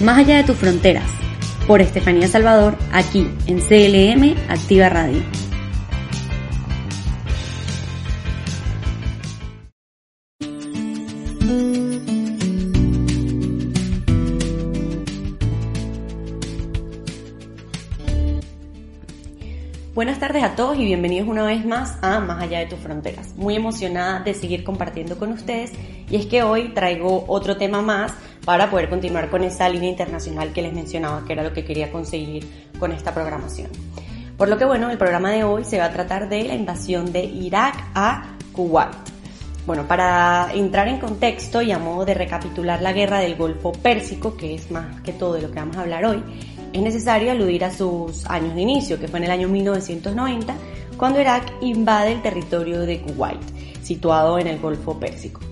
Más allá de tus fronteras, por Estefanía Salvador, aquí en CLM Activa Radio. Buenas tardes a todos y bienvenidos una vez más a Más allá de tus fronteras. Muy emocionada de seguir compartiendo con ustedes y es que hoy traigo otro tema más para poder continuar con esa línea internacional que les mencionaba, que era lo que quería conseguir con esta programación. Por lo que bueno, el programa de hoy se va a tratar de la invasión de Irak a Kuwait. Bueno, para entrar en contexto y a modo de recapitular la guerra del Golfo Pérsico, que es más que todo de lo que vamos a hablar hoy, es necesario aludir a sus años de inicio, que fue en el año 1990, cuando Irak invade el territorio de Kuwait, situado en el Golfo Pérsico.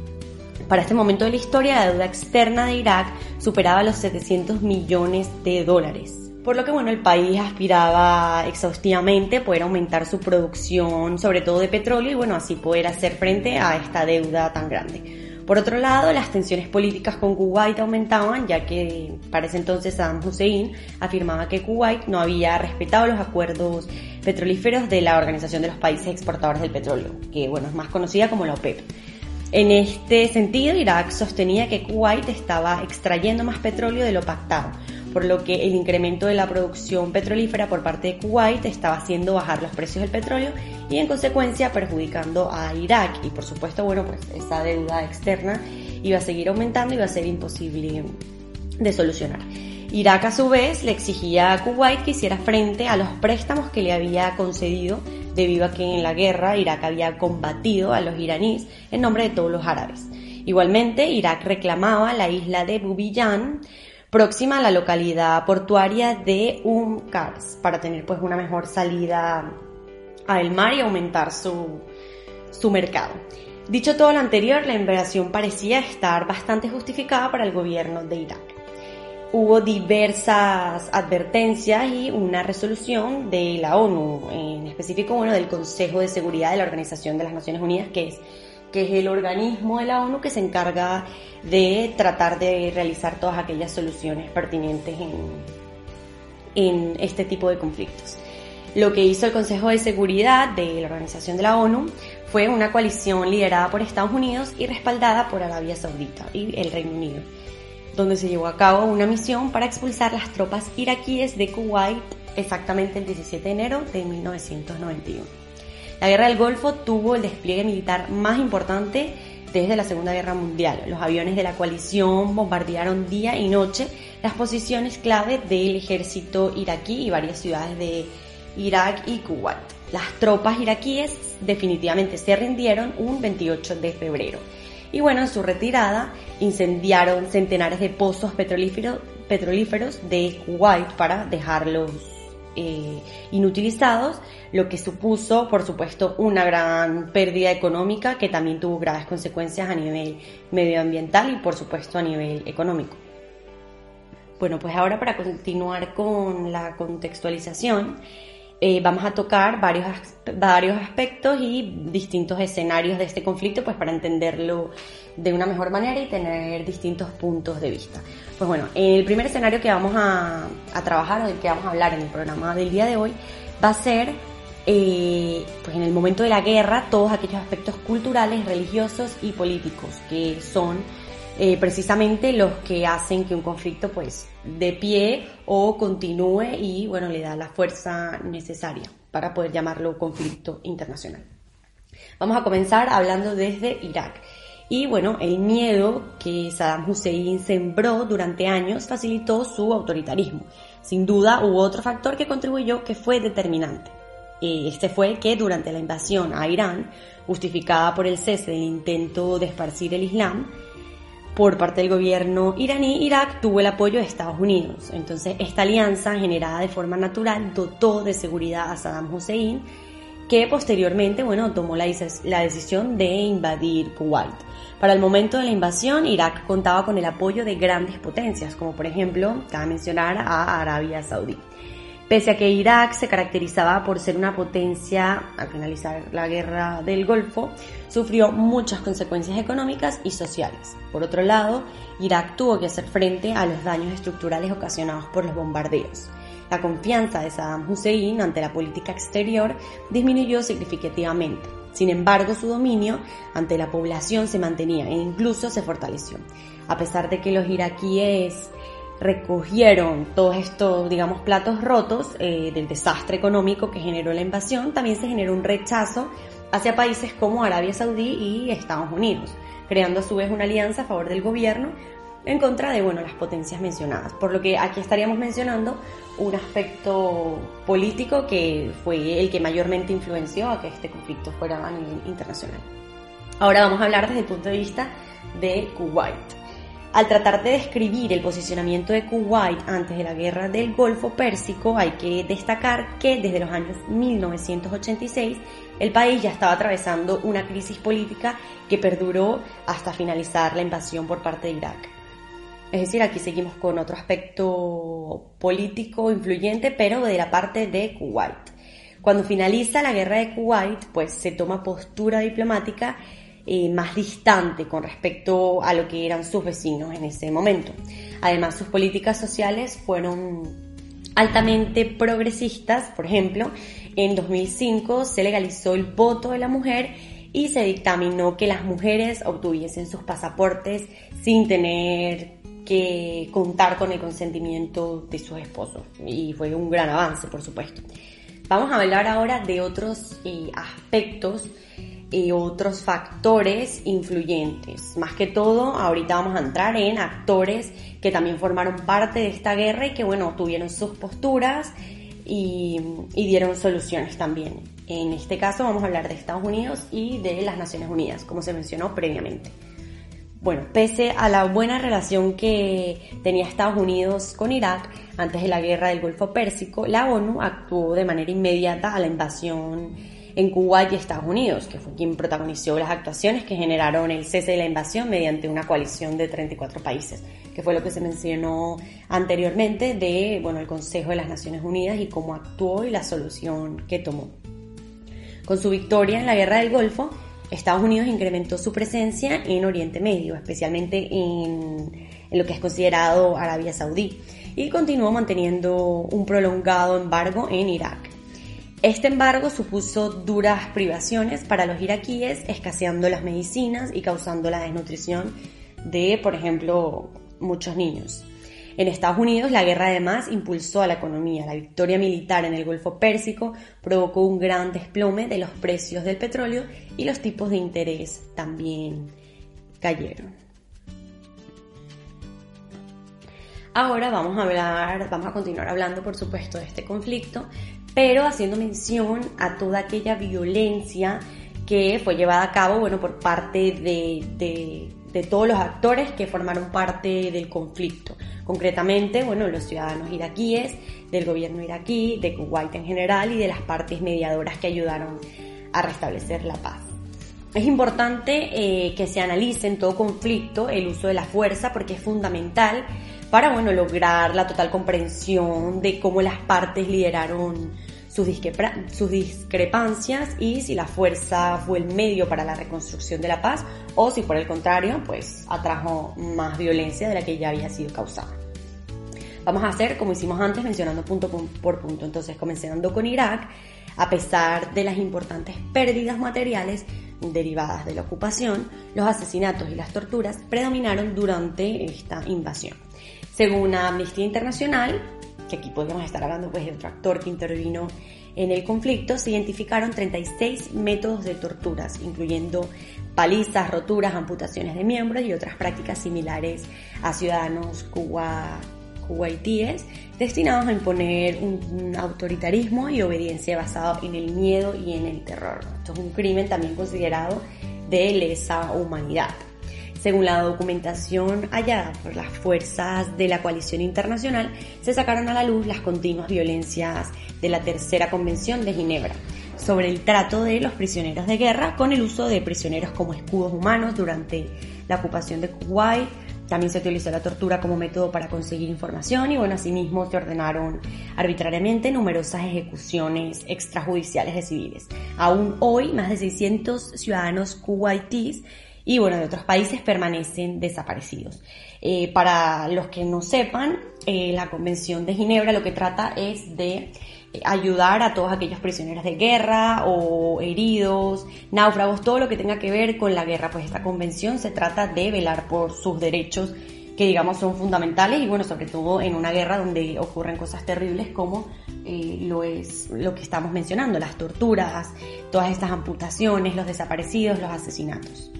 Para este momento de la historia, la deuda externa de Irak superaba los 700 millones de dólares. Por lo que bueno, el país aspiraba exhaustivamente poder aumentar su producción, sobre todo de petróleo, y bueno, así poder hacer frente a esta deuda tan grande. Por otro lado, las tensiones políticas con Kuwait aumentaban, ya que para ese entonces Saddam Hussein afirmaba que Kuwait no había respetado los acuerdos petrolíferos de la Organización de los Países Exportadores del Petróleo, que bueno, es más conocida como la OPEP. En este sentido, Irak sostenía que Kuwait estaba extrayendo más petróleo de lo pactado, por lo que el incremento de la producción petrolífera por parte de Kuwait estaba haciendo bajar los precios del petróleo y en consecuencia perjudicando a Irak y por supuesto, bueno, pues esa deuda externa iba a seguir aumentando y iba a ser imposible de solucionar. Irak a su vez le exigía a Kuwait que hiciera frente a los préstamos que le había concedido debido a que en la guerra Irak había combatido a los iraníes en nombre de todos los árabes. Igualmente, Irak reclamaba la isla de Bubiyan, próxima a la localidad portuaria de Qars, para tener pues una mejor salida al mar y aumentar su, su mercado. Dicho todo lo anterior, la invasión parecía estar bastante justificada para el gobierno de Irak. Hubo diversas advertencias y una resolución de la ONU, en específico bueno, del Consejo de Seguridad de la Organización de las Naciones Unidas, que es, que es el organismo de la ONU que se encarga de tratar de realizar todas aquellas soluciones pertinentes en, en este tipo de conflictos. Lo que hizo el Consejo de Seguridad de la Organización de la ONU fue una coalición liderada por Estados Unidos y respaldada por Arabia Saudita y el Reino Unido, donde se llevó a cabo una misión para expulsar las tropas iraquíes de Kuwait exactamente el 17 de enero de 1991. La Guerra del Golfo tuvo el despliegue militar más importante desde la Segunda Guerra Mundial. Los aviones de la coalición bombardearon día y noche las posiciones clave del ejército iraquí y varias ciudades de Irak y Kuwait. Las tropas iraquíes definitivamente se rindieron un 28 de febrero. Y bueno, en su retirada incendiaron centenares de pozos petrolíferos, petrolíferos de Kuwait para dejarlos eh, inutilizados, lo que supuso, por supuesto, una gran pérdida económica que también tuvo graves consecuencias a nivel medioambiental y, por supuesto, a nivel económico. Bueno, pues ahora para continuar con la contextualización, eh, vamos a tocar varios, varios aspectos y distintos escenarios de este conflicto, pues para entenderlo de una mejor manera y tener distintos puntos de vista. Pues bueno, el primer escenario que vamos a, trabajar o del que vamos a hablar en el programa del día de hoy va a ser, eh, pues en el momento de la guerra, todos aquellos aspectos culturales, religiosos y políticos que son eh, precisamente los que hacen que un conflicto pues de pie o continúe y bueno le da la fuerza necesaria para poder llamarlo conflicto internacional. Vamos a comenzar hablando desde Irak. Y bueno, el miedo que Saddam Hussein sembró durante años facilitó su autoritarismo. Sin duda hubo otro factor que contribuyó que fue determinante. Este fue que durante la invasión a Irán, justificada por el cese del intento de esparcir el Islam, por parte del gobierno iraní, Irak tuvo el apoyo de Estados Unidos. Entonces, esta alianza generada de forma natural dotó de seguridad a Saddam Hussein, que posteriormente, bueno, tomó la, la decisión de invadir Kuwait. Para el momento de la invasión, Irak contaba con el apoyo de grandes potencias, como por ejemplo, cabe mencionar a Arabia Saudí. Pese a que Irak se caracterizaba por ser una potencia al finalizar la guerra del Golfo, sufrió muchas consecuencias económicas y sociales. Por otro lado, Irak tuvo que hacer frente a los daños estructurales ocasionados por los bombardeos. La confianza de Saddam Hussein ante la política exterior disminuyó significativamente. Sin embargo, su dominio ante la población se mantenía e incluso se fortaleció. A pesar de que los iraquíes recogieron todos estos, digamos, platos rotos eh, del desastre económico que generó la invasión, también se generó un rechazo hacia países como Arabia Saudí y Estados Unidos, creando a su vez una alianza a favor del gobierno en contra de bueno, las potencias mencionadas. Por lo que aquí estaríamos mencionando un aspecto político que fue el que mayormente influenció a que este conflicto fuera a nivel internacional. Ahora vamos a hablar desde el punto de vista de Kuwait. Al tratar de describir el posicionamiento de Kuwait antes de la guerra del Golfo Pérsico, hay que destacar que desde los años 1986 el país ya estaba atravesando una crisis política que perduró hasta finalizar la invasión por parte de Irak. Es decir, aquí seguimos con otro aspecto político influyente, pero de la parte de Kuwait. Cuando finaliza la guerra de Kuwait, pues se toma postura diplomática eh, más distante con respecto a lo que eran sus vecinos en ese momento. Además, sus políticas sociales fueron altamente progresistas, por ejemplo, en 2005 se legalizó el voto de la mujer y se dictaminó que las mujeres obtuviesen sus pasaportes sin tener que contar con el consentimiento de sus esposos. Y fue un gran avance, por supuesto. Vamos a hablar ahora de otros eh, aspectos y otros factores influyentes. Más que todo, ahorita vamos a entrar en actores que también formaron parte de esta guerra y que, bueno, tuvieron sus posturas y, y dieron soluciones también. En este caso vamos a hablar de Estados Unidos y de las Naciones Unidas, como se mencionó previamente. Bueno, pese a la buena relación que tenía Estados Unidos con Irak antes de la guerra del Golfo Pérsico, la ONU actuó de manera inmediata a la invasión en Cuba y Estados Unidos, que fue quien protagonizó las actuaciones que generaron el cese de la invasión mediante una coalición de 34 países, que fue lo que se mencionó anteriormente de bueno, el Consejo de las Naciones Unidas y cómo actuó y la solución que tomó. Con su victoria en la Guerra del Golfo, Estados Unidos incrementó su presencia en Oriente Medio, especialmente en, en, lo que es considerado Arabia Saudí, y continuó manteniendo un prolongado embargo en Irak. Este embargo supuso duras privaciones para los iraquíes, escaseando las medicinas y causando la desnutrición de, por ejemplo, muchos niños. En Estados Unidos, la guerra además impulsó a la economía. La victoria militar en el Golfo Pérsico provocó un gran desplome de los precios del petróleo y los tipos de interés también cayeron. Ahora vamos a hablar, vamos a continuar hablando, por supuesto, de este conflicto, pero haciendo mención a toda aquella violencia que fue llevada a cabo, bueno, por parte de, de, de todos los actores que formaron parte del conflicto. Concretamente, bueno, los ciudadanos iraquíes, del gobierno iraquí, de Kuwait en general y de las partes mediadoras que ayudaron a restablecer la paz. Es importante eh, que se analice en todo conflicto el uso de la fuerza porque es fundamental para bueno, lograr la total comprensión de cómo las partes lideraron sus, discrepancias y si la fuerza fue el medio para la reconstrucción de la paz o si por el contrario pues atrajo más violencia de la que ya había sido causada. Vamos a hacer como hicimos antes mencionando punto por punto. Entonces comenzando con Irak, a pesar de las importantes pérdidas materiales derivadas de la ocupación, los asesinatos y las torturas predominaron durante esta invasión. Según Amnistía Internacional, que aquí podemos estar hablando pues de otro actor que intervino en el conflicto, se identificaron 36 métodos de torturas, incluyendo palizas, roturas, amputaciones de miembros y otras prácticas similares a ciudadanos cuba, kuwaitíes destinados a imponer un autoritarismo y obediencia basado en el miedo y en el terror. Esto es un crimen también considerado de lesa humanidad. Según la documentación hallada por las fuerzas de la coalición internacional, se sacaron a la luz las continuas violencias de la Tercera Convención de Ginebra sobre el trato de los prisioneros de guerra con el uso de prisioneros como escudos humanos durante la ocupación de Kuwait, También se utilizó la tortura como método para conseguir información y bueno, asimismo se ordenaron arbitrariamente numerosas ejecuciones extrajudiciales de civiles. Aún hoy, más de 600 ciudadanos kuwaitíes y bueno, de otros países permanecen desaparecidos. Eh, para los que no sepan, eh, la Convención de Ginebra lo que trata es de ayudar a todos aquellos prisioneros de guerra o heridos, náufragos, todo lo que tenga que ver con la guerra. Pues esta convención se trata de velar por sus derechos que digamos son fundamentales y bueno, sobre todo en una guerra donde ocurren cosas terribles como eh, lo es lo que estamos mencionando, las torturas, todas estas amputaciones, los desaparecidos, los asesinatos.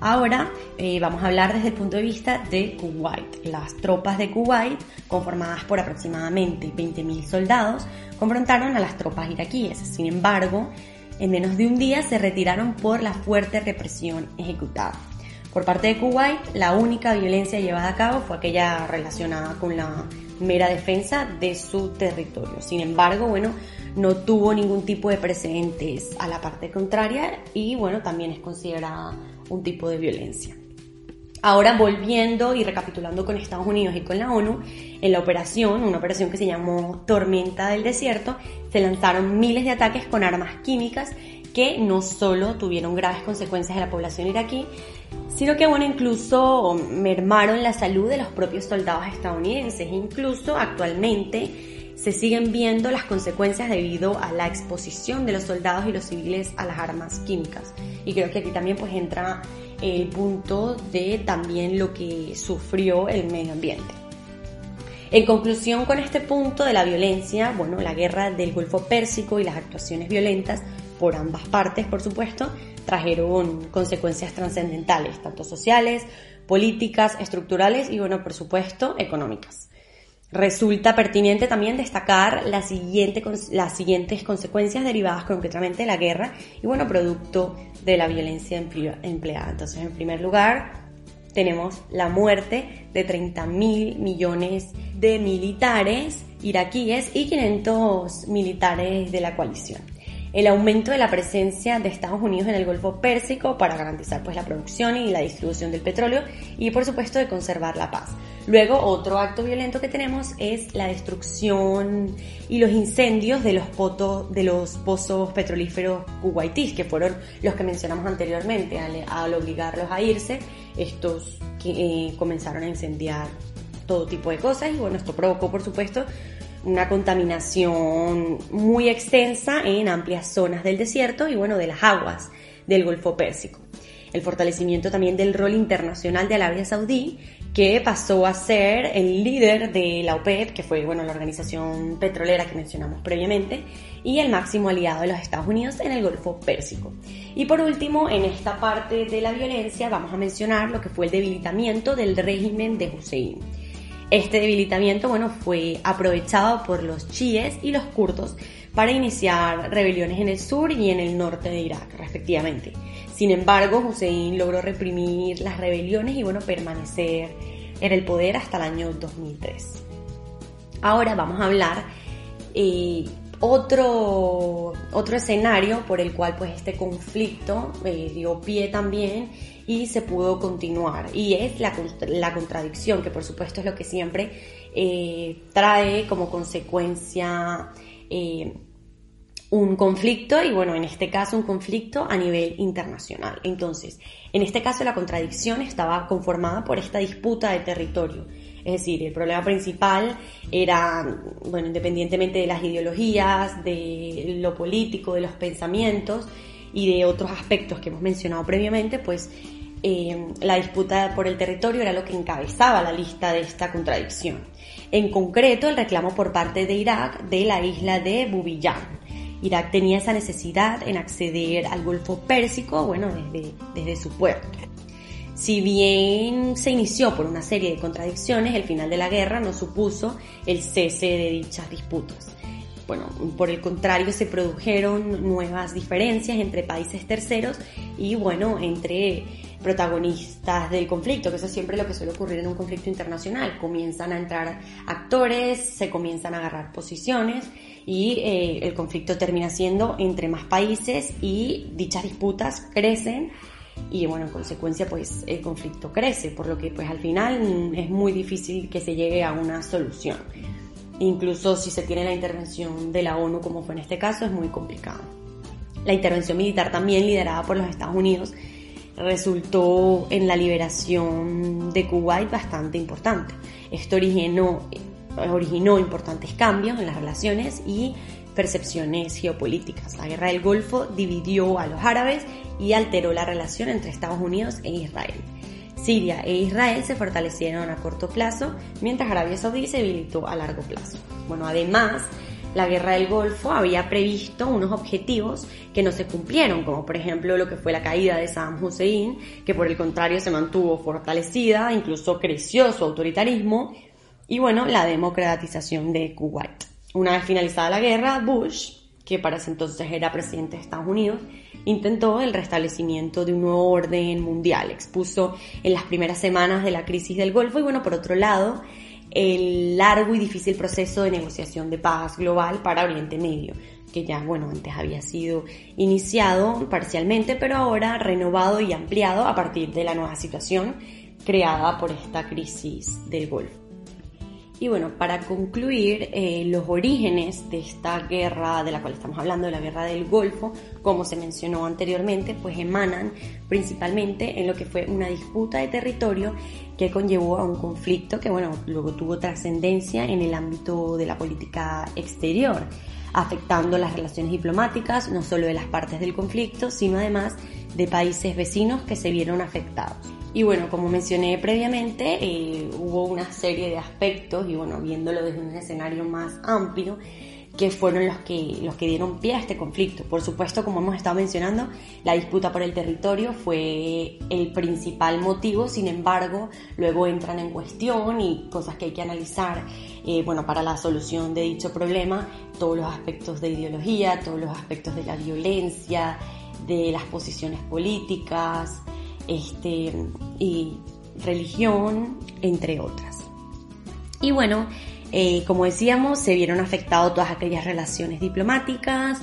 Ahora eh, vamos a hablar desde el punto de vista de Kuwait. Las tropas de Kuwait, conformadas por aproximadamente 20.000 soldados, confrontaron a las tropas iraquíes. Sin embargo, en menos de un día se retiraron por la fuerte represión ejecutada. Por parte de Kuwait, la única violencia llevada a cabo fue aquella relacionada con la mera defensa de su territorio. Sin embargo, bueno, no tuvo ningún tipo de precedentes a la parte contraria y bueno, también es considerada un tipo de violencia. Ahora volviendo y recapitulando con Estados Unidos y con la ONU, en la operación, una operación que se llamó Tormenta del Desierto, se lanzaron miles de ataques con armas químicas que no solo tuvieron graves consecuencias en la población iraquí, sino que bueno, incluso mermaron la salud de los propios soldados estadounidenses. Incluso actualmente se siguen viendo las consecuencias debido a la exposición de los soldados y los civiles a las armas químicas. Y creo que aquí también pues entra el punto de también lo que sufrió el medio ambiente. En conclusión con este punto de la violencia, bueno, la guerra del Golfo Pérsico y las actuaciones violentas por ambas partes, por supuesto, trajeron consecuencias trascendentales, tanto sociales, políticas, estructurales y, bueno, por supuesto, económicas. Resulta pertinente también destacar la siguiente, las siguientes consecuencias derivadas concretamente de la guerra y, bueno, producto de la violencia empleada. Entonces, en primer lugar, tenemos la muerte de 30 mil millones de militares iraquíes y 500 militares de la coalición el aumento de la presencia de Estados Unidos en el Golfo Pérsico para garantizar pues la producción y la distribución del petróleo y por supuesto de conservar la paz. Luego otro acto violento que tenemos es la destrucción y los incendios de los, de los pozos petrolíferos kuwaitíes que fueron los que mencionamos anteriormente al, obligarlos a irse estos que eh, comenzaron a incendiar todo tipo de cosas y bueno esto provocó por supuesto una contaminación muy extensa en amplias zonas del desierto y bueno, de las aguas del Golfo Pérsico. El fortalecimiento también del rol internacional de Arabia Saudí, que pasó a ser el líder de la OPEP, que fue bueno, la organización petrolera que mencionamos previamente, y el máximo aliado de los Estados Unidos en el Golfo Pérsico. Y por último, en esta parte de la violencia vamos a mencionar lo que fue el debilitamiento del régimen de Hussein este debilitamiento, bueno, fue aprovechado por los chiíes y los kurdos para iniciar rebeliones en el sur y en el norte de Irak, respectivamente. Sin embargo, Hussein logró reprimir las rebeliones y, bueno, permanecer en el poder hasta el año 2003. Ahora vamos a hablar eh, otro, otro escenario por el cual pues este conflicto eh, dio pie también y se pudo continuar. Y es la, la contradicción, que por supuesto es lo que siempre eh, trae como consecuencia eh, un conflicto y bueno, en este caso un conflicto a nivel internacional. Entonces, en este caso la contradicción estaba conformada por esta disputa de territorio. Es decir, el problema principal era, bueno, independientemente de las ideologías, de lo político, de los pensamientos y de otros aspectos que hemos mencionado previamente, pues eh, la disputa por el territorio era lo que encabezaba la lista de esta contradicción. En concreto, el reclamo por parte de Irak de la isla de Bubiyan. Irak tenía esa necesidad en acceder al Golfo Pérsico, bueno, desde, desde su puerto. Si bien se inició por una serie de contradicciones, el final de la guerra no supuso el cese de dichas disputas. Bueno, por el contrario, se produjeron nuevas diferencias entre países terceros y, bueno, entre protagonistas del conflicto, que eso es siempre lo que suele ocurrir en un conflicto internacional. Comienzan a entrar actores, se comienzan a agarrar posiciones y eh, el conflicto termina siendo entre más países y dichas disputas crecen y bueno, en consecuencia pues el conflicto crece, por lo que pues al final es muy difícil que se llegue a una solución. Incluso si se tiene la intervención de la ONU como fue en este caso es muy complicado. La intervención militar también liderada por los Estados Unidos resultó en la liberación de Kuwait bastante importante. Esto originó, originó importantes cambios en las relaciones y percepciones geopolíticas. La guerra del Golfo dividió a los árabes y alteró la relación entre Estados Unidos e Israel. Siria e Israel se fortalecieron a corto plazo, mientras Arabia Saudí se debilitó a largo plazo. Bueno, además, la guerra del Golfo había previsto unos objetivos que no se cumplieron, como por ejemplo lo que fue la caída de Saddam Hussein, que por el contrario se mantuvo fortalecida, incluso creció su autoritarismo, y bueno, la democratización de Kuwait. Una vez finalizada la guerra, Bush, que para ese entonces era presidente de Estados Unidos, intentó el restablecimiento de un nuevo orden mundial, expuso en las primeras semanas de la crisis del Golfo y bueno, por otro lado, el largo y difícil proceso de negociación de paz global para Oriente Medio, que ya, bueno, antes había sido iniciado parcialmente, pero ahora renovado y ampliado a partir de la nueva situación creada por esta crisis del Golfo. Y bueno, para concluir, eh, los orígenes de esta guerra de la cual estamos hablando, de la guerra del Golfo, como se mencionó anteriormente, pues emanan principalmente en lo que fue una disputa de territorio que conllevó a un conflicto que, bueno, luego tuvo trascendencia en el ámbito de la política exterior, afectando las relaciones diplomáticas, no solo de las partes del conflicto, sino además de países vecinos que se vieron afectados. Y bueno, como mencioné previamente, eh, hubo una serie de aspectos y bueno, viéndolo desde un escenario más amplio, que fueron los que, los que dieron pie a este conflicto. Por supuesto, como hemos estado mencionando, la disputa por el territorio fue el principal motivo, sin embargo, luego entran en cuestión y cosas que hay que analizar, eh, bueno, para la solución de dicho problema, todos los aspectos de ideología, todos los aspectos de la violencia, de las posiciones políticas, este, y religión, entre otras. Y bueno, eh, como decíamos, se vieron afectados todas aquellas relaciones diplomáticas,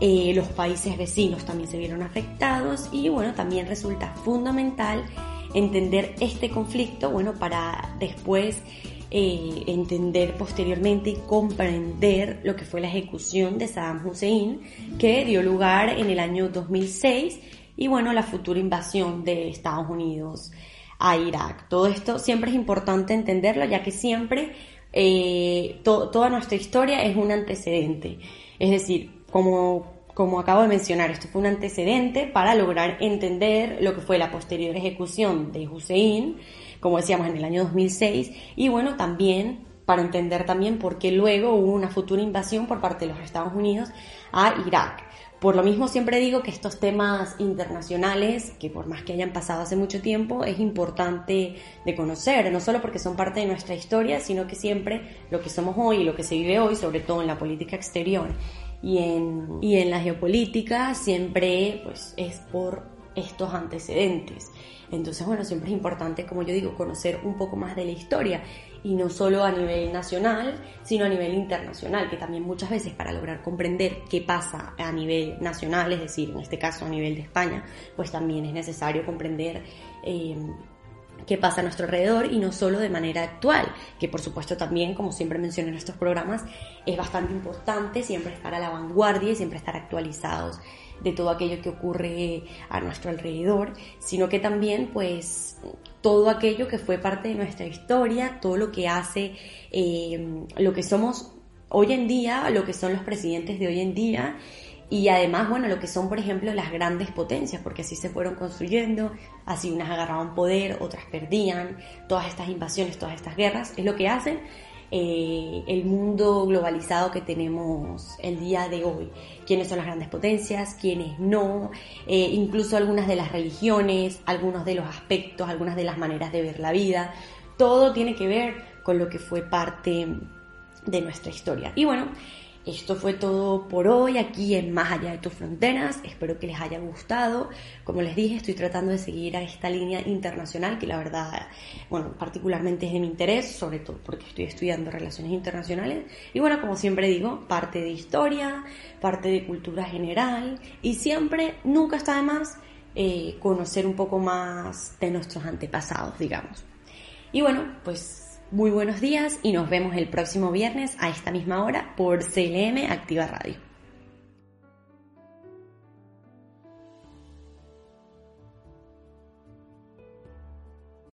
eh, los países vecinos también se vieron afectados y bueno, también resulta fundamental entender este conflicto, bueno, para después eh, entender posteriormente y comprender lo que fue la ejecución de Saddam Hussein, que dio lugar en el año 2006 y bueno, la futura invasión de Estados Unidos a Irak. Todo esto siempre es importante entenderlo, ya que siempre eh, toda nuestra historia es un antecedente. Es decir, como, como acabo de mencionar, esto fue un antecedente para lograr entender lo que fue la posterior ejecución de Hussein, como decíamos en el año 2006, y bueno, también para entender también por qué luego hubo una futura invasión por parte de los Estados Unidos a Irak. Por lo mismo siempre digo que estos temas internacionales, que por más que hayan pasado hace mucho tiempo, es importante de conocer, no solo porque son parte de nuestra historia, sino que siempre lo que somos hoy y lo que se vive hoy, sobre todo en la política exterior y en, y en la geopolítica, siempre pues, es por estos antecedentes. Entonces, bueno, siempre es importante, como yo digo, conocer un poco más de la historia y no solo a nivel nacional, sino a nivel internacional, que también muchas veces para lograr comprender qué pasa a nivel nacional, es decir, en este caso a nivel de España, pues también es necesario comprender eh, qué pasa a nuestro alrededor y no solo de manera actual, que por supuesto también, como siempre menciono en estos programas, es bastante importante siempre estar a la vanguardia y siempre estar actualizados de todo aquello que ocurre a nuestro alrededor, sino que también pues todo aquello que fue parte de nuestra historia, todo lo que hace eh, lo que somos hoy en día, lo que son los presidentes de hoy en día y además, bueno, lo que son, por ejemplo, las grandes potencias, porque así se fueron construyendo, así unas agarraban poder, otras perdían, todas estas invasiones, todas estas guerras, es lo que hacen eh, el mundo globalizado que tenemos el día de hoy. Quiénes son las grandes potencias, quiénes no, eh, incluso algunas de las religiones, algunos de los aspectos, algunas de las maneras de ver la vida. Todo tiene que ver con lo que fue parte de nuestra historia. Y bueno, esto fue todo por hoy aquí en Más allá de tus fronteras. Espero que les haya gustado. Como les dije, estoy tratando de seguir a esta línea internacional que la verdad, bueno, particularmente es de mi interés, sobre todo porque estoy estudiando relaciones internacionales. Y bueno, como siempre digo, parte de historia, parte de cultura general y siempre, nunca está de más eh, conocer un poco más de nuestros antepasados, digamos. Y bueno, pues muy buenos días y nos vemos el próximo viernes a esta misma hora por CLM Activa Radio.